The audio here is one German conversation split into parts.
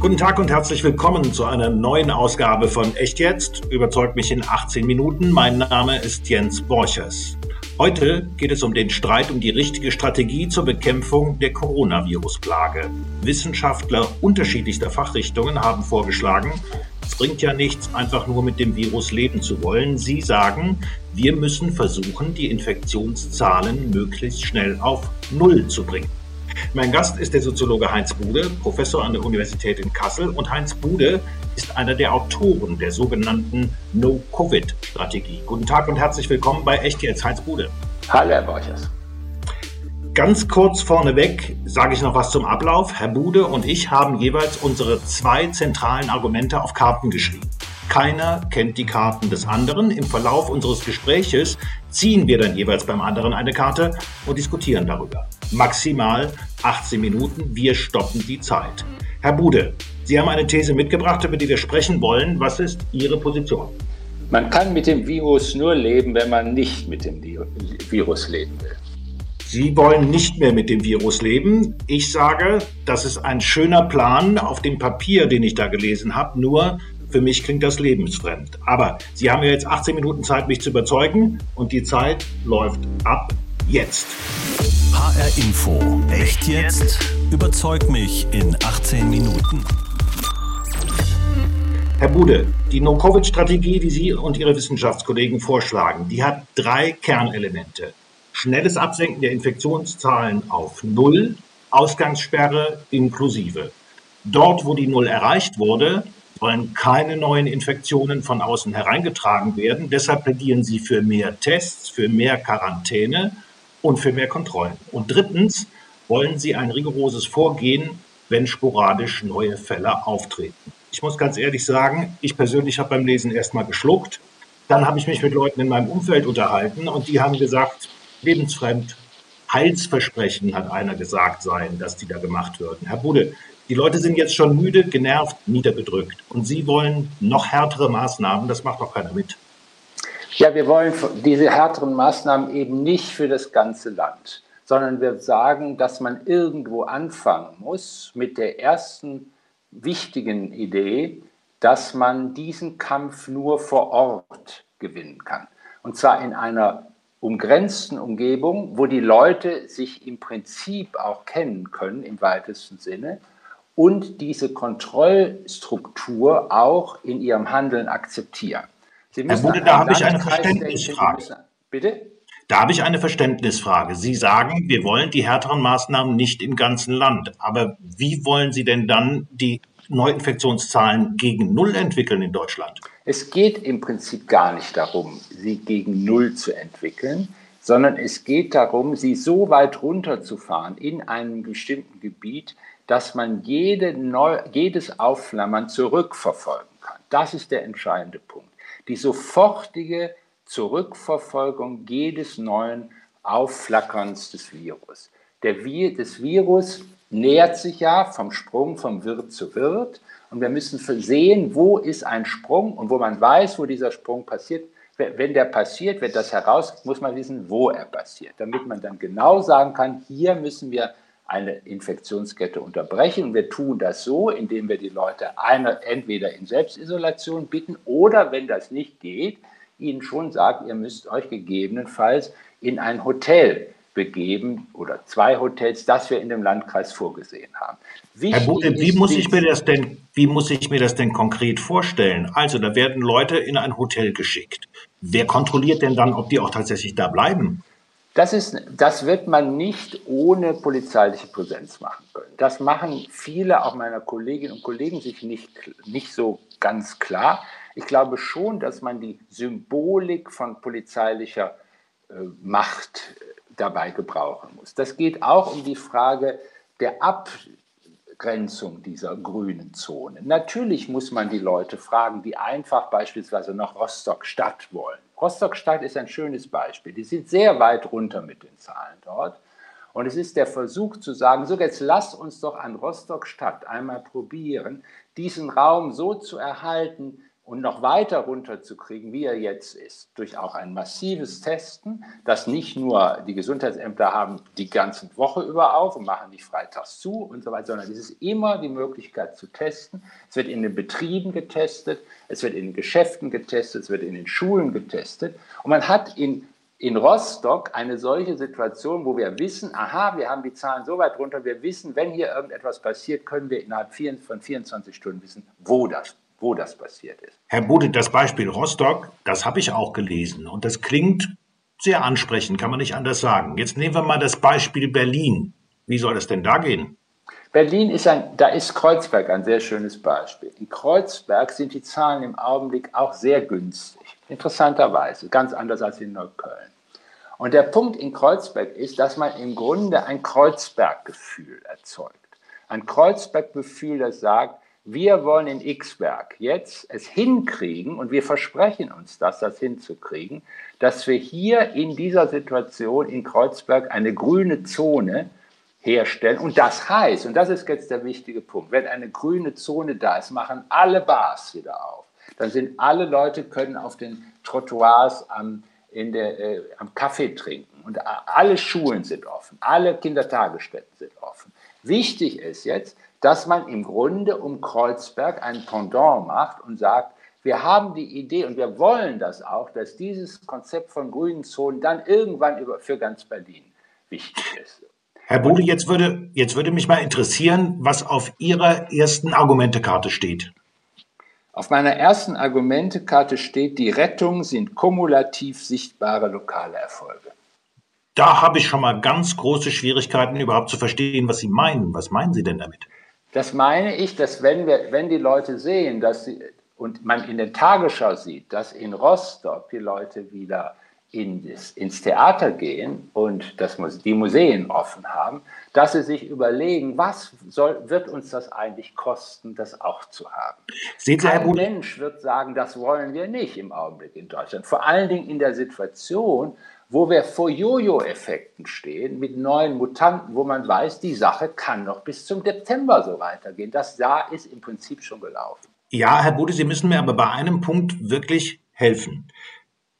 Guten Tag und herzlich willkommen zu einer neuen Ausgabe von Echt jetzt. Überzeugt mich in 18 Minuten. Mein Name ist Jens Borchers. Heute geht es um den Streit um die richtige Strategie zur Bekämpfung der Coronavirus-Plage. Wissenschaftler unterschiedlichster Fachrichtungen haben vorgeschlagen, es bringt ja nichts, einfach nur mit dem Virus leben zu wollen. Sie sagen, wir müssen versuchen, die Infektionszahlen möglichst schnell auf Null zu bringen. Mein Gast ist der Soziologe Heinz Bude, Professor an der Universität in Kassel. Und Heinz Bude ist einer der Autoren der sogenannten No-Covid-Strategie. Guten Tag und herzlich willkommen bei Echt jetzt, Heinz Bude. Hallo, Herr Borchers. Ganz kurz vorneweg sage ich noch was zum Ablauf. Herr Bude und ich haben jeweils unsere zwei zentralen Argumente auf Karten geschrieben. Keiner kennt die Karten des anderen. Im Verlauf unseres Gespräches ziehen wir dann jeweils beim anderen eine Karte und diskutieren darüber. Maximal 18 Minuten. Wir stoppen die Zeit. Herr Bude, Sie haben eine These mitgebracht, über die wir sprechen wollen. Was ist Ihre Position? Man kann mit dem Virus nur leben, wenn man nicht mit dem Virus leben will. Sie wollen nicht mehr mit dem Virus leben. Ich sage, das ist ein schöner Plan auf dem Papier, den ich da gelesen habe. Nur für mich klingt das lebensfremd. Aber Sie haben ja jetzt 18 Minuten Zeit, mich zu überzeugen und die Zeit läuft ab jetzt. HR Info. Echt jetzt? Überzeug mich in 18 Minuten. Herr Bude, die No-Covid-Strategie, die Sie und Ihre Wissenschaftskollegen vorschlagen, die hat drei Kernelemente. Schnelles Absenken der Infektionszahlen auf Null, Ausgangssperre inklusive. Dort, wo die Null erreicht wurde, wollen keine neuen Infektionen von außen hereingetragen werden. Deshalb plädieren sie für mehr Tests, für mehr Quarantäne und für mehr Kontrollen. Und drittens wollen sie ein rigoroses Vorgehen, wenn sporadisch neue Fälle auftreten. Ich muss ganz ehrlich sagen, ich persönlich habe beim Lesen erstmal geschluckt. Dann habe ich mich mit Leuten in meinem Umfeld unterhalten und die haben gesagt, lebensfremd, Heilsversprechen, hat einer gesagt, seien, dass die da gemacht würden. Herr Bude, die Leute sind jetzt schon müde, genervt, niedergedrückt. Und Sie wollen noch härtere Maßnahmen. Das macht doch keiner mit. Ja, wir wollen diese härteren Maßnahmen eben nicht für das ganze Land, sondern wir sagen, dass man irgendwo anfangen muss mit der ersten wichtigen Idee, dass man diesen Kampf nur vor Ort gewinnen kann. Und zwar in einer umgrenzten Umgebung, wo die Leute sich im Prinzip auch kennen können im weitesten Sinne und diese Kontrollstruktur auch in ihrem Handeln akzeptieren. Sie Herr Bude, da habe ich eine Verständnisfrage. Bitte? Da habe ich eine Verständnisfrage. Sie sagen, wir wollen die härteren Maßnahmen nicht im ganzen Land. Aber wie wollen Sie denn dann die Neuinfektionszahlen gegen Null entwickeln in Deutschland? Es geht im Prinzip gar nicht darum, sie gegen Null zu entwickeln, sondern es geht darum, sie so weit runterzufahren in einem bestimmten Gebiet, dass man jede Neu jedes Aufflammern zurückverfolgen kann. Das ist der entscheidende Punkt. Die sofortige Zurückverfolgung jedes neuen Aufflackerns des Virus. Der Vi das Virus nähert sich ja vom Sprung vom Wirt zu Wirt und wir müssen sehen, wo ist ein Sprung und wo man weiß, wo dieser Sprung passiert. Wenn der passiert, wenn das heraus, muss man wissen, wo er passiert, damit man dann genau sagen kann, hier müssen wir eine Infektionskette unterbrechen. Wir tun das so, indem wir die Leute eine, entweder in Selbstisolation bitten oder, wenn das nicht geht, ihnen schon sagen, ihr müsst euch gegebenenfalls in ein Hotel begeben oder zwei Hotels, das wir in dem Landkreis vorgesehen haben. Wichtig Herr Bude, wie muss ich mir das denn, wie muss ich mir das denn konkret vorstellen? Also, da werden Leute in ein Hotel geschickt. Wer kontrolliert denn dann, ob die auch tatsächlich da bleiben? Das, ist, das wird man nicht ohne polizeiliche Präsenz machen können. Das machen viele, auch meiner Kolleginnen und Kollegen, sich nicht, nicht so ganz klar. Ich glaube schon, dass man die Symbolik von polizeilicher äh, Macht äh, dabei gebrauchen muss. Das geht auch um die Frage der Abgrenzung dieser grünen Zone. Natürlich muss man die Leute fragen, die einfach beispielsweise nach Rostock-Stadt wollen Rostock-Stadt ist ein schönes Beispiel. Die sind sehr weit runter mit den Zahlen dort. Und es ist der Versuch zu sagen, so jetzt lasst uns doch an Rostock-Stadt einmal probieren, diesen Raum so zu erhalten und noch weiter runterzukriegen, wie er jetzt ist, durch auch ein massives Testen, das nicht nur die Gesundheitsämter haben die ganze Woche über auf und machen nicht freitags zu und so weiter, sondern es ist immer die Möglichkeit zu testen. Es wird in den Betrieben getestet, es wird in den Geschäften getestet, es wird in den Schulen getestet und man hat in in Rostock eine solche Situation, wo wir wissen, aha, wir haben die Zahlen so weit runter, wir wissen, wenn hier irgendetwas passiert, können wir innerhalb von 24 Stunden wissen, wo das wo das passiert ist. Herr Bude, das Beispiel Rostock, das habe ich auch gelesen und das klingt sehr ansprechend, kann man nicht anders sagen. Jetzt nehmen wir mal das Beispiel Berlin. Wie soll das denn da gehen? Berlin ist ein, da ist Kreuzberg ein sehr schönes Beispiel. In Kreuzberg sind die Zahlen im Augenblick auch sehr günstig. Interessanterweise, ganz anders als in Neukölln. Und der Punkt in Kreuzberg ist, dass man im Grunde ein Kreuzberg-Gefühl erzeugt. Ein Kreuzberg-Gefühl, das sagt, wir wollen in X-Berg jetzt es hinkriegen und wir versprechen uns das, das hinzukriegen, dass wir hier in dieser Situation in Kreuzberg eine grüne Zone herstellen. Und das heißt, und das ist jetzt der wichtige Punkt, wenn eine grüne Zone da ist, machen alle Bars wieder auf. Dann sind alle Leute können auf den Trottoirs am, in der, äh, am Kaffee trinken und alle Schulen sind offen, alle Kindertagesstätten sind offen. Wichtig ist jetzt, dass man im Grunde um Kreuzberg ein Pendant macht und sagt, wir haben die Idee und wir wollen das auch, dass dieses Konzept von grünen Zonen dann irgendwann für ganz Berlin wichtig ist. Herr Bude, jetzt würde, jetzt würde mich mal interessieren, was auf Ihrer ersten Argumentekarte steht. Auf meiner ersten Argumentekarte steht, die Rettung sind kumulativ sichtbare lokale Erfolge. Da habe ich schon mal ganz große Schwierigkeiten, überhaupt zu verstehen, was Sie meinen. Was meinen Sie denn damit? Das meine ich, dass wenn, wir, wenn die Leute sehen, dass sie, und man in der Tagesschau sieht, dass in Rostock die Leute wieder in das, ins Theater gehen und das, die Museen offen haben, dass sie sich überlegen, was soll, wird uns das eigentlich kosten, das auch zu haben. Sieht Kein Mensch wird sagen, das wollen wir nicht im Augenblick in Deutschland. Vor allen Dingen in der Situation, wo wir vor Jojo-Effekten stehen mit neuen Mutanten, wo man weiß, die Sache kann noch bis zum Dezember so weitergehen. Das Jahr ist im Prinzip schon gelaufen. Ja, Herr Bude, Sie müssen mir aber bei einem Punkt wirklich helfen.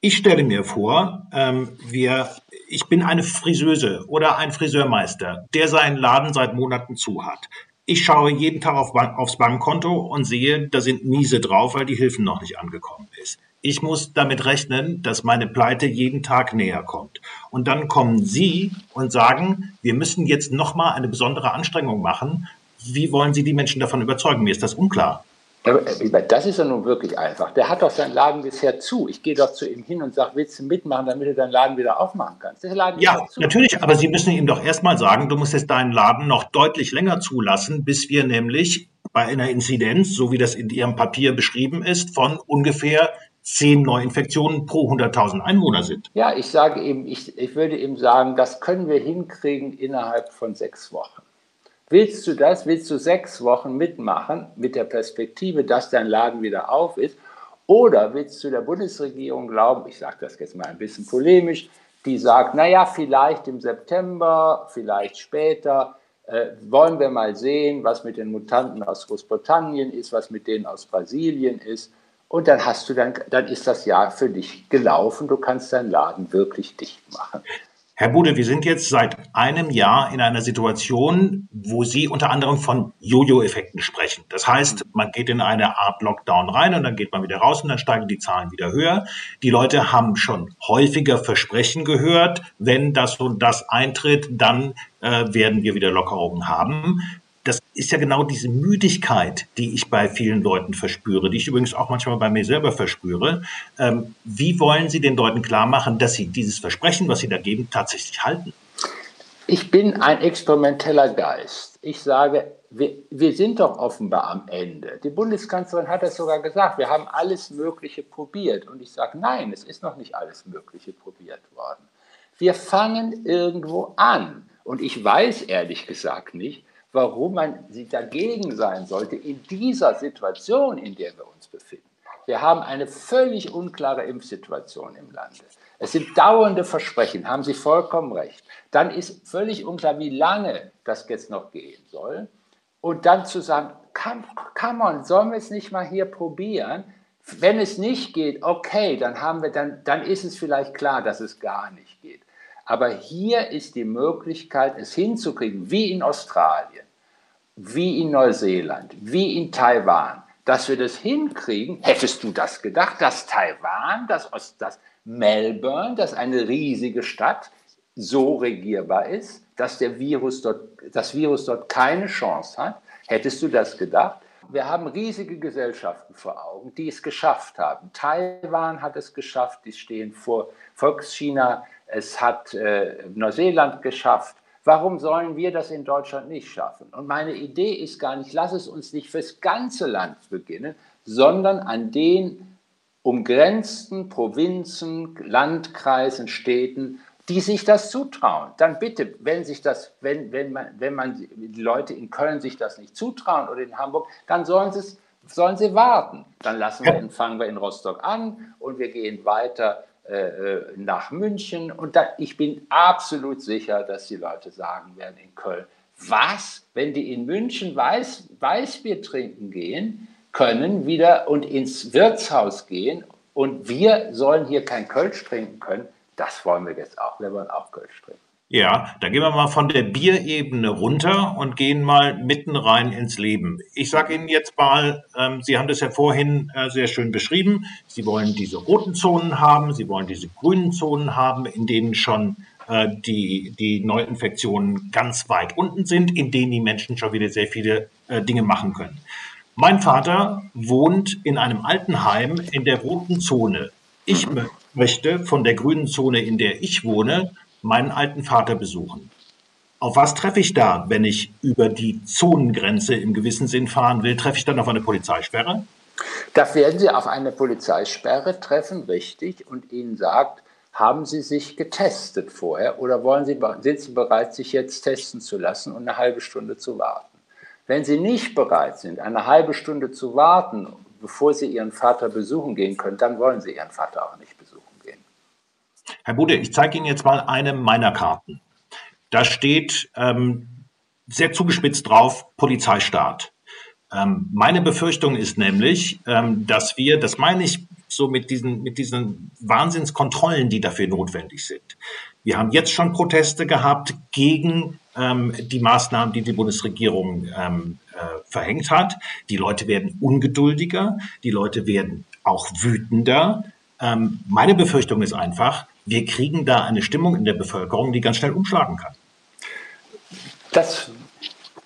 Ich stelle mir vor, ähm, wir, ich bin eine Friseuse oder ein Friseurmeister, der seinen Laden seit Monaten zu hat. Ich schaue jeden Tag auf, aufs Bankkonto und sehe, da sind Miese drauf, weil die Hilfen noch nicht angekommen ist ich muss damit rechnen, dass meine Pleite jeden Tag näher kommt. Und dann kommen Sie und sagen, wir müssen jetzt nochmal eine besondere Anstrengung machen. Wie wollen Sie die Menschen davon überzeugen? Mir ist das unklar. Äh, das ist ja nun wirklich einfach. Der hat doch seinen Laden bisher zu. Ich gehe doch zu ihm hin und sage, willst du mitmachen, damit du deinen Laden wieder aufmachen kannst? ja, natürlich, aber Sie müssen ihm doch erstmal sagen, du musst jetzt deinen Laden noch deutlich länger zulassen, bis wir nämlich bei einer Inzidenz, so wie das in Ihrem Papier beschrieben ist, von ungefähr zehn Neuinfektionen pro 100.000 Einwohner sind. Ja, ich sage eben, ich, ich würde eben sagen, das können wir hinkriegen innerhalb von sechs Wochen. Willst du das? Willst du sechs Wochen mitmachen mit der Perspektive, dass dein Laden wieder auf ist? Oder willst du der Bundesregierung glauben, ich sage das jetzt mal ein bisschen polemisch, die sagt, naja, vielleicht im September, vielleicht später, äh, wollen wir mal sehen, was mit den Mutanten aus Großbritannien ist, was mit denen aus Brasilien ist. Und dann hast du dann, dann ist das Jahr für dich gelaufen. Du kannst deinen Laden wirklich dicht machen. Herr Bude, wir sind jetzt seit einem Jahr in einer Situation, wo Sie unter anderem von Jojo-Effekten sprechen. Das heißt, man geht in eine Art Lockdown rein und dann geht man wieder raus und dann steigen die Zahlen wieder höher. Die Leute haben schon häufiger Versprechen gehört, wenn das und das eintritt, dann äh, werden wir wieder Lockerungen haben das ist ja genau diese Müdigkeit, die ich bei vielen Leuten verspüre, die ich übrigens auch manchmal bei mir selber verspüre. Ähm, wie wollen Sie den Leuten klar machen, dass sie dieses Versprechen, was sie da geben, tatsächlich halten? Ich bin ein experimenteller Geist. Ich sage, wir, wir sind doch offenbar am Ende. Die Bundeskanzlerin hat es sogar gesagt, wir haben alles Mögliche probiert. Und ich sage, nein, es ist noch nicht alles Mögliche probiert worden. Wir fangen irgendwo an. Und ich weiß ehrlich gesagt nicht, warum man sich dagegen sein sollte in dieser Situation, in der wir uns befinden. Wir haben eine völlig unklare Impfsituation im Lande. Es sind dauernde Versprechen, haben Sie vollkommen recht. Dann ist völlig unklar, wie lange das jetzt noch gehen soll. Und dann zu sagen, come on, sollen wir es nicht mal hier probieren? Wenn es nicht geht, okay, dann haben wir dann, dann ist es vielleicht klar, dass es gar nicht. Aber hier ist die Möglichkeit, es hinzukriegen, wie in Australien, wie in Neuseeland, wie in Taiwan, dass wir das hinkriegen. Hättest du das gedacht, dass Taiwan, dass, dass Melbourne, dass eine riesige Stadt so regierbar ist, dass der Virus dort, das Virus dort keine Chance hat? Hättest du das gedacht? Wir haben riesige Gesellschaften vor Augen, die es geschafft haben. Taiwan hat es geschafft, die stehen vor Volkschina es hat äh, Neuseeland geschafft. Warum sollen wir das in Deutschland nicht schaffen? Und meine Idee ist gar nicht, lass es uns nicht fürs ganze Land beginnen, sondern an den umgrenzten Provinzen, Landkreisen, Städten, die sich das zutrauen. Dann bitte, wenn sich das, wenn, wenn man, wenn man die Leute in Köln sich das nicht zutrauen oder in Hamburg, dann sollen sie sollen sie warten. Dann lassen wir, fangen wir in Rostock an und wir gehen weiter nach München. Und da, ich bin absolut sicher, dass die Leute sagen werden in Köln, was, wenn die in München Weiß, Weißbier trinken gehen können wieder und ins Wirtshaus gehen und wir sollen hier kein Kölsch trinken können, das wollen wir jetzt auch. Wir wollen auch Kölsch trinken. Ja, da gehen wir mal von der Bierebene runter und gehen mal mitten rein ins Leben. Ich sage Ihnen jetzt mal, ähm, Sie haben das ja vorhin äh, sehr schön beschrieben. Sie wollen diese roten Zonen haben, Sie wollen diese grünen Zonen haben, in denen schon äh, die, die Neuinfektionen ganz weit unten sind, in denen die Menschen schon wieder sehr viele äh, Dinge machen können. Mein Vater wohnt in einem Altenheim in der roten Zone. Ich möchte von der grünen Zone, in der ich wohne, meinen alten Vater besuchen. Auf was treffe ich da, wenn ich über die Zonengrenze im gewissen Sinn fahren will? Treffe ich dann auf eine Polizeisperre? Da werden Sie auf eine Polizeisperre treffen, richtig, und Ihnen sagt, haben Sie sich getestet vorher oder wollen Sie, sind Sie bereit, sich jetzt testen zu lassen und eine halbe Stunde zu warten? Wenn Sie nicht bereit sind, eine halbe Stunde zu warten, bevor Sie Ihren Vater besuchen gehen können, dann wollen Sie Ihren Vater auch nicht. Herr Bude, ich zeige Ihnen jetzt mal eine meiner Karten. Da steht ähm, sehr zugespitzt drauf Polizeistaat. Ähm, meine Befürchtung ist nämlich, ähm, dass wir, das meine ich so mit diesen, mit diesen Wahnsinnskontrollen, die dafür notwendig sind. Wir haben jetzt schon Proteste gehabt gegen ähm, die Maßnahmen, die die Bundesregierung ähm, äh, verhängt hat. Die Leute werden ungeduldiger, die Leute werden auch wütender. Ähm, meine Befürchtung ist einfach, wir kriegen da eine Stimmung in der Bevölkerung, die ganz schnell umschlagen kann. Das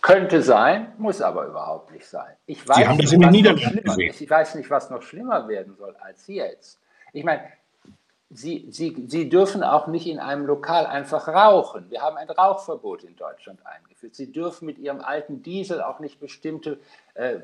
könnte sein, muss aber überhaupt nicht sein. Ich weiß Sie haben das in den Niederlanden gesehen. Ich weiß nicht, was noch schlimmer werden soll als jetzt. Ich meine, Sie, Sie, Sie dürfen auch nicht in einem Lokal einfach rauchen. Wir haben ein Rauchverbot in Deutschland eingeführt. Sie dürfen mit Ihrem alten Diesel auch nicht bestimmte äh,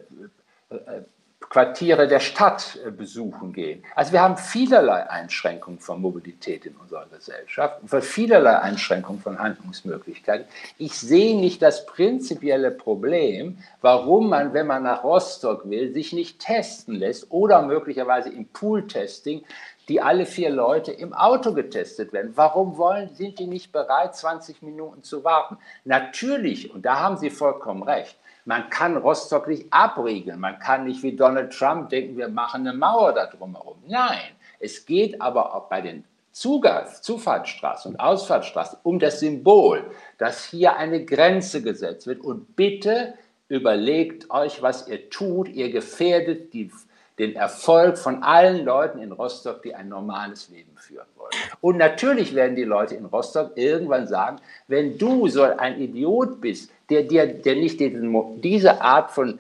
äh, Quartiere der Stadt äh, besuchen gehen. Also wir haben vielerlei Einschränkungen von Mobilität in unserer Gesellschaft, vielerlei Einschränkungen von Handlungsmöglichkeiten. Ich sehe nicht das prinzipielle Problem, warum man, wenn man nach Rostock will, sich nicht testen lässt oder möglicherweise im Pool-Testing die alle vier Leute im Auto getestet werden. Warum wollen, sind die nicht bereit, 20 Minuten zu warten? Natürlich, und da haben Sie vollkommen recht, man kann Rostock nicht abriegeln. Man kann nicht wie Donald Trump denken, wir machen eine Mauer da drumherum. Nein, es geht aber auch bei den Zugangs-, Zufahrtsstraßen und Ausfahrtsstraßen um das Symbol, dass hier eine Grenze gesetzt wird. Und bitte überlegt euch, was ihr tut. Ihr gefährdet die den Erfolg von allen Leuten in Rostock, die ein normales Leben führen wollen. Und natürlich werden die Leute in Rostock irgendwann sagen, wenn du so ein Idiot bist, der, der, der nicht diesen, diese Art von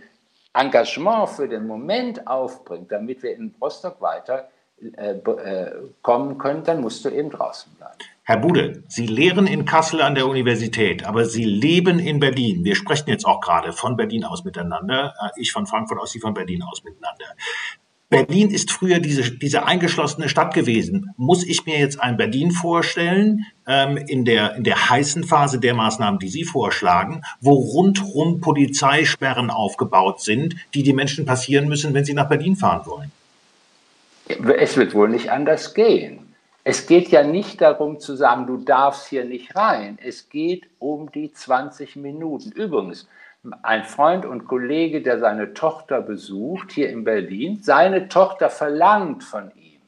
Engagement für den Moment aufbringt, damit wir in Rostock weiter äh, äh, kommen können, dann musst du eben draußen bleiben. Herr Bude, Sie lehren in Kassel an der Universität, aber Sie leben in Berlin. Wir sprechen jetzt auch gerade von Berlin aus miteinander. Äh, ich von Frankfurt aus, Sie von Berlin aus miteinander. Berlin ist früher diese, diese eingeschlossene Stadt gewesen. Muss ich mir jetzt ein Berlin vorstellen, ähm, in, der, in der heißen Phase der Maßnahmen, die Sie vorschlagen, wo rundrum Polizeisperren aufgebaut sind, die die Menschen passieren müssen, wenn sie nach Berlin fahren wollen? Es wird wohl nicht anders gehen. Es geht ja nicht darum zu sagen, du darfst hier nicht rein. Es geht um die 20 Minuten. Übrigens, ein Freund und Kollege, der seine Tochter besucht hier in Berlin. Seine Tochter verlangt von ihm,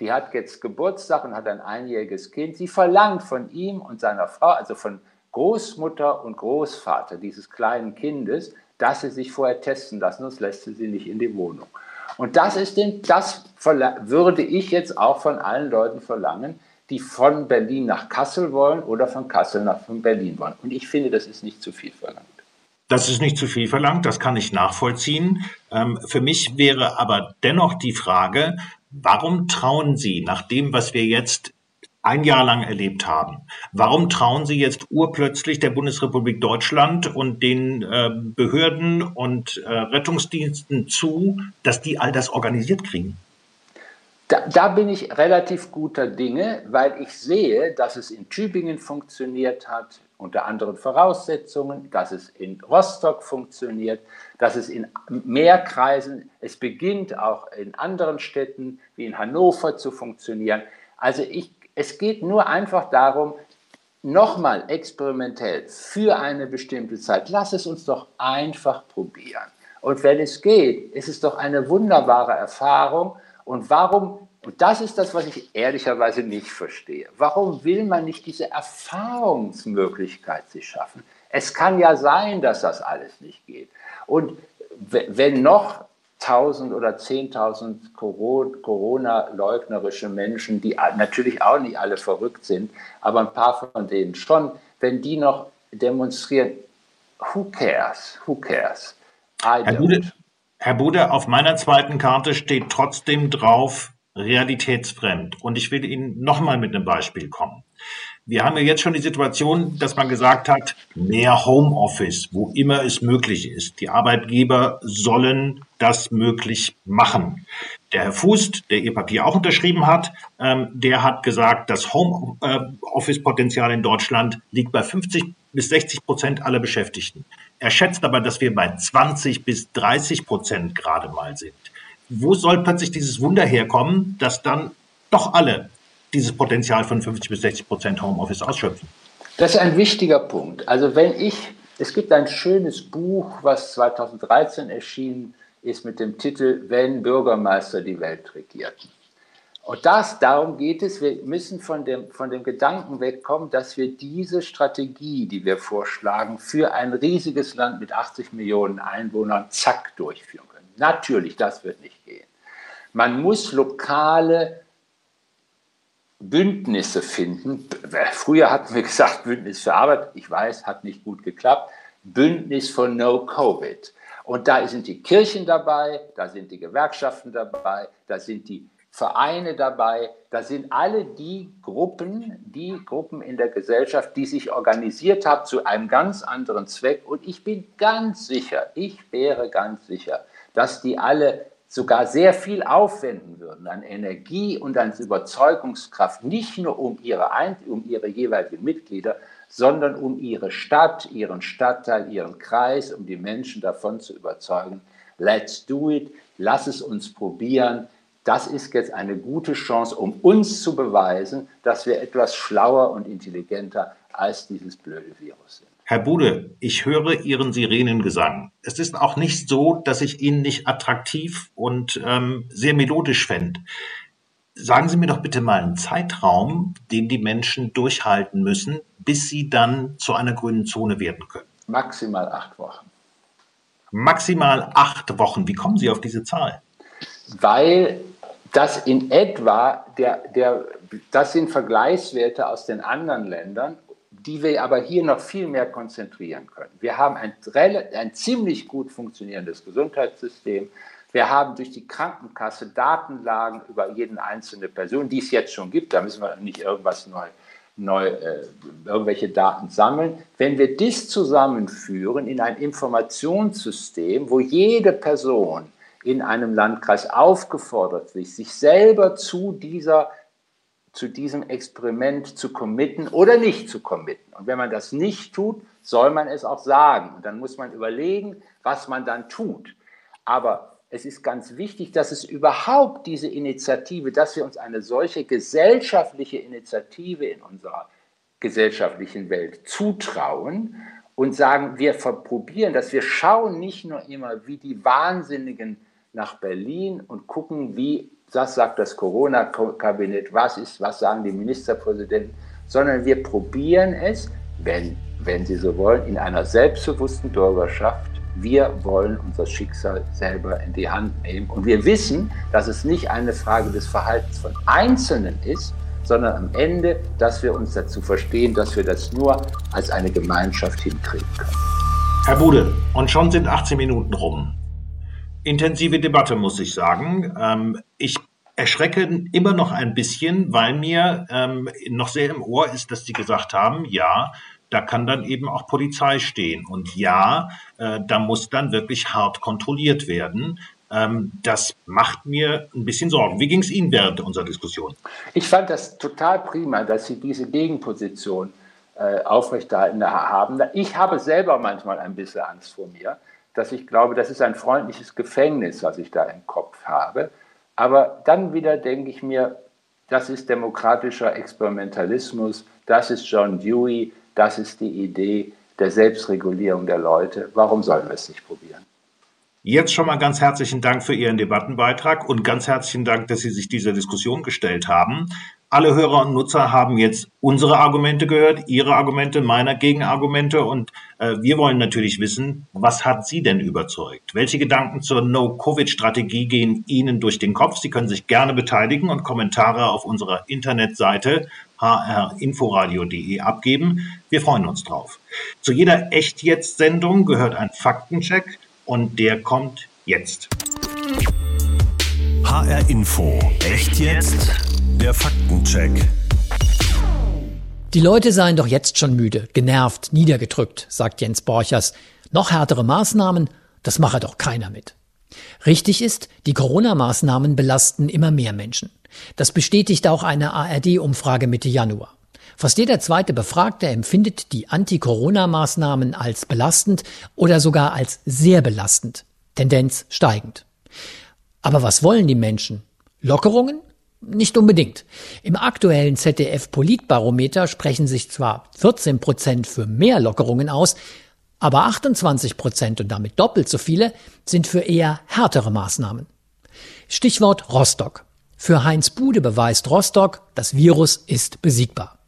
die hat jetzt Geburtstag und hat ein einjähriges Kind, sie verlangt von ihm und seiner Frau, also von Großmutter und Großvater dieses kleinen Kindes, dass sie sich vorher testen lassen, sonst lässt sie sie nicht in die Wohnung. Und das ist den, das würde ich jetzt auch von allen Leuten verlangen, die von Berlin nach Kassel wollen oder von Kassel nach von Berlin wollen. Und ich finde, das ist nicht zu viel verlangt. Das ist nicht zu viel verlangt, das kann ich nachvollziehen. Ähm, für mich wäre aber dennoch die Frage, warum trauen Sie nach dem, was wir jetzt ein Jahr lang erlebt haben. Warum trauen Sie jetzt urplötzlich der Bundesrepublik Deutschland und den äh, Behörden und äh, Rettungsdiensten zu, dass die all das organisiert kriegen? Da, da, bin ich relativ guter Dinge, weil ich sehe, dass es in Tübingen funktioniert hat, unter anderen Voraussetzungen, dass es in Rostock funktioniert, dass es in mehr Kreisen, es beginnt auch in anderen Städten wie in Hannover zu funktionieren. Also ich, es geht nur einfach darum, nochmal experimentell für eine bestimmte Zeit, lass es uns doch einfach probieren. Und wenn es geht, ist es doch eine wunderbare Erfahrung. Und warum und das ist das, was ich ehrlicherweise nicht verstehe. Warum will man nicht diese Erfahrungsmöglichkeit sich schaffen? Es kann ja sein, dass das alles nicht geht. Und wenn noch 1000 oder 10.000 Corona-leugnerische Menschen, die natürlich auch nicht alle verrückt sind, aber ein paar von denen schon, wenn die noch demonstrieren, who cares? Who cares? Herr Bude, Herr Bude, auf meiner zweiten Karte steht trotzdem drauf, realitätsfremd. Und ich will Ihnen nochmal mit einem Beispiel kommen. Wir haben ja jetzt schon die Situation, dass man gesagt hat, mehr Homeoffice, wo immer es möglich ist. Die Arbeitgeber sollen das möglich machen. Der Herr Fuß, der Ihr Papier auch unterschrieben hat, ähm, der hat gesagt, das Homeoffice-Potenzial in Deutschland liegt bei 50 bis 60 Prozent aller Beschäftigten. Er schätzt aber, dass wir bei 20 bis 30 Prozent gerade mal sind wo soll plötzlich dieses Wunder herkommen, dass dann doch alle dieses Potenzial von 50 bis 60 Prozent Homeoffice ausschöpfen? Das ist ein wichtiger Punkt. Also wenn ich, es gibt ein schönes Buch, was 2013 erschienen ist mit dem Titel Wenn Bürgermeister die Welt regierten. Und das, darum geht es, wir müssen von dem, von dem Gedanken wegkommen, dass wir diese Strategie, die wir vorschlagen, für ein riesiges Land mit 80 Millionen Einwohnern zack durchführen können. Natürlich, das wird nicht gehen. Man muss lokale Bündnisse finden. Früher hatten wir gesagt, Bündnis für Arbeit. Ich weiß, hat nicht gut geklappt. Bündnis for No Covid. Und da sind die Kirchen dabei, da sind die Gewerkschaften dabei, da sind die Vereine dabei, da sind alle die Gruppen, die Gruppen in der Gesellschaft, die sich organisiert haben zu einem ganz anderen Zweck. Und ich bin ganz sicher, ich wäre ganz sicher, dass die alle sogar sehr viel aufwenden würden an Energie und an Überzeugungskraft, nicht nur um ihre, um ihre jeweiligen Mitglieder, sondern um ihre Stadt, ihren Stadtteil, ihren Kreis, um die Menschen davon zu überzeugen. Let's do it, lass es uns probieren. Das ist jetzt eine gute Chance, um uns zu beweisen, dass wir etwas schlauer und intelligenter als dieses blöde Virus sind. Herr Bude, ich höre Ihren Sirenengesang. Es ist auch nicht so, dass ich ihn nicht attraktiv und ähm, sehr melodisch fände. Sagen Sie mir doch bitte mal einen Zeitraum, den die Menschen durchhalten müssen, bis sie dann zu einer grünen Zone werden können. Maximal acht Wochen. Maximal acht Wochen. Wie kommen Sie auf diese Zahl? Weil das in etwa, der, der, das sind Vergleichswerte aus den anderen Ländern die wir aber hier noch viel mehr konzentrieren können. Wir haben ein, ein ziemlich gut funktionierendes Gesundheitssystem. Wir haben durch die Krankenkasse Datenlagen über jeden einzelne Person, die es jetzt schon gibt. Da müssen wir nicht irgendwas neu, neu äh, irgendwelche Daten sammeln. Wenn wir das zusammenführen in ein Informationssystem, wo jede Person in einem Landkreis aufgefordert wird, sich selber zu dieser zu diesem Experiment zu committen oder nicht zu committen. Und wenn man das nicht tut, soll man es auch sagen. Und dann muss man überlegen, was man dann tut. Aber es ist ganz wichtig, dass es überhaupt diese Initiative, dass wir uns eine solche gesellschaftliche Initiative in unserer gesellschaftlichen Welt zutrauen und sagen, wir probieren das, wir schauen nicht nur immer wie die Wahnsinnigen nach Berlin und gucken, wie, das sagt das Corona-Kabinett, was ist, was sagen die Ministerpräsidenten, sondern wir probieren es, wenn, wenn Sie so wollen, in einer selbstbewussten Bürgerschaft. Wir wollen unser Schicksal selber in die Hand nehmen. Und wir wissen, dass es nicht eine Frage des Verhaltens von Einzelnen ist, sondern am Ende, dass wir uns dazu verstehen, dass wir das nur als eine Gemeinschaft hinkriegen können. Herr Bude, und schon sind 18 Minuten rum. Intensive Debatte, muss ich sagen. Ähm, ich erschrecke immer noch ein bisschen, weil mir ähm, noch sehr im Ohr ist, dass Sie gesagt haben, ja, da kann dann eben auch Polizei stehen. Und ja, äh, da muss dann wirklich hart kontrolliert werden. Ähm, das macht mir ein bisschen Sorgen. Wie ging es Ihnen während unserer Diskussion? Ich fand das total prima, dass Sie diese Gegenposition äh, aufrechterhalten haben. Ich habe selber manchmal ein bisschen Angst vor mir, dass ich glaube, das ist ein freundliches Gefängnis, was ich da im Kopf habe. Aber dann wieder denke ich mir, das ist demokratischer Experimentalismus, das ist John Dewey, das ist die Idee der Selbstregulierung der Leute. Warum sollen wir es nicht probieren? Jetzt schon mal ganz herzlichen Dank für Ihren Debattenbeitrag und ganz herzlichen Dank, dass Sie sich dieser Diskussion gestellt haben. Alle Hörer und Nutzer haben jetzt unsere Argumente gehört, Ihre Argumente, meine Gegenargumente und äh, wir wollen natürlich wissen, was hat Sie denn überzeugt? Welche Gedanken zur No-Covid-Strategie gehen Ihnen durch den Kopf? Sie können sich gerne beteiligen und Kommentare auf unserer Internetseite hrinforadio.de abgeben. Wir freuen uns drauf. Zu jeder Echt-Jetzt-Sendung gehört ein Faktencheck und der kommt jetzt. HR Info. Echt jetzt? Der Faktencheck. Die Leute seien doch jetzt schon müde, genervt, niedergedrückt, sagt Jens Borchers. Noch härtere Maßnahmen, das mache doch keiner mit. Richtig ist, die Corona-Maßnahmen belasten immer mehr Menschen. Das bestätigt auch eine ARD-Umfrage Mitte Januar. Fast jeder zweite Befragte empfindet die Anti-Corona-Maßnahmen als belastend oder sogar als sehr belastend. Tendenz steigend. Aber was wollen die Menschen? Lockerungen? Nicht unbedingt. Im aktuellen ZDF-Politbarometer sprechen sich zwar 14 Prozent für mehr Lockerungen aus, aber 28 Prozent und damit doppelt so viele sind für eher härtere Maßnahmen. Stichwort Rostock. Für Heinz Bude beweist Rostock, das Virus ist besiegbar.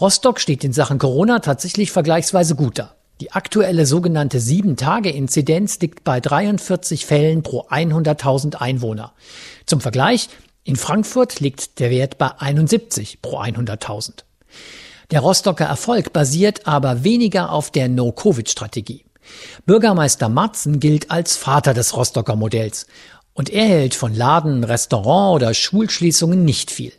Rostock steht in Sachen Corona tatsächlich vergleichsweise gut da. Die aktuelle sogenannte 7-Tage-Inzidenz liegt bei 43 Fällen pro 100.000 Einwohner. Zum Vergleich, in Frankfurt liegt der Wert bei 71 pro 100.000. Der Rostocker Erfolg basiert aber weniger auf der No-Covid-Strategie. Bürgermeister Matzen gilt als Vater des Rostocker Modells und er hält von Laden, Restaurant oder Schulschließungen nicht viel.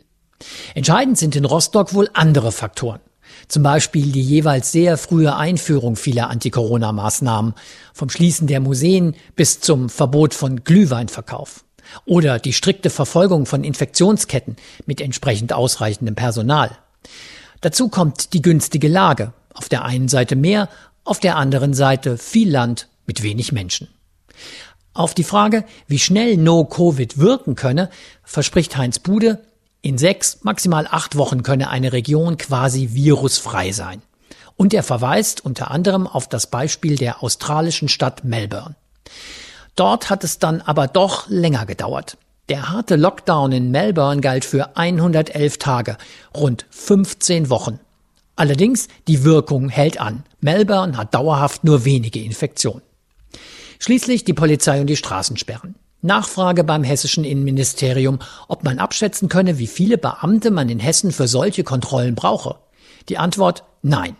Entscheidend sind in Rostock wohl andere Faktoren. Zum Beispiel die jeweils sehr frühe Einführung vieler Anti-Corona-Maßnahmen, vom Schließen der Museen bis zum Verbot von Glühweinverkauf. Oder die strikte Verfolgung von Infektionsketten mit entsprechend ausreichendem Personal. Dazu kommt die günstige Lage. Auf der einen Seite mehr, auf der anderen Seite viel Land mit wenig Menschen. Auf die Frage, wie schnell No-Covid wirken könne, verspricht Heinz Bude, in sechs, maximal acht Wochen könne eine Region quasi virusfrei sein. Und er verweist unter anderem auf das Beispiel der australischen Stadt Melbourne. Dort hat es dann aber doch länger gedauert. Der harte Lockdown in Melbourne galt für 111 Tage, rund 15 Wochen. Allerdings, die Wirkung hält an. Melbourne hat dauerhaft nur wenige Infektionen. Schließlich die Polizei und die Straßensperren. Nachfrage beim hessischen Innenministerium, ob man abschätzen könne, wie viele Beamte man in Hessen für solche Kontrollen brauche. Die Antwort nein.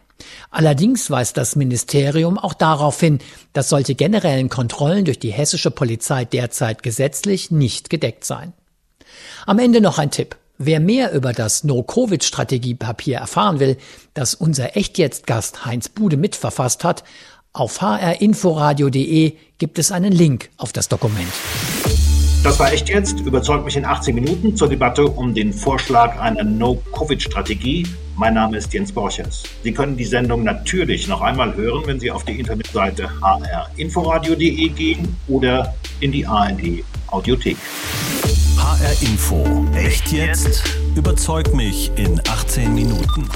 Allerdings weist das Ministerium auch darauf hin, dass solche generellen Kontrollen durch die hessische Polizei derzeit gesetzlich nicht gedeckt seien. Am Ende noch ein Tipp. Wer mehr über das No-Covid-Strategiepapier erfahren will, das unser Echtjetzt-Gast Heinz Bude mitverfasst hat, auf hrinforadio.de gibt es einen Link auf das Dokument. Das war echt jetzt. Überzeugt mich in 18 Minuten zur Debatte um den Vorschlag einer No-Covid-Strategie. Mein Name ist Jens Borchers. Sie können die Sendung natürlich noch einmal hören, wenn Sie auf die Internetseite hrinforadio.de gehen oder in die ARD Audiothek. HR Info. Echt jetzt? Überzeugt mich in 18 Minuten.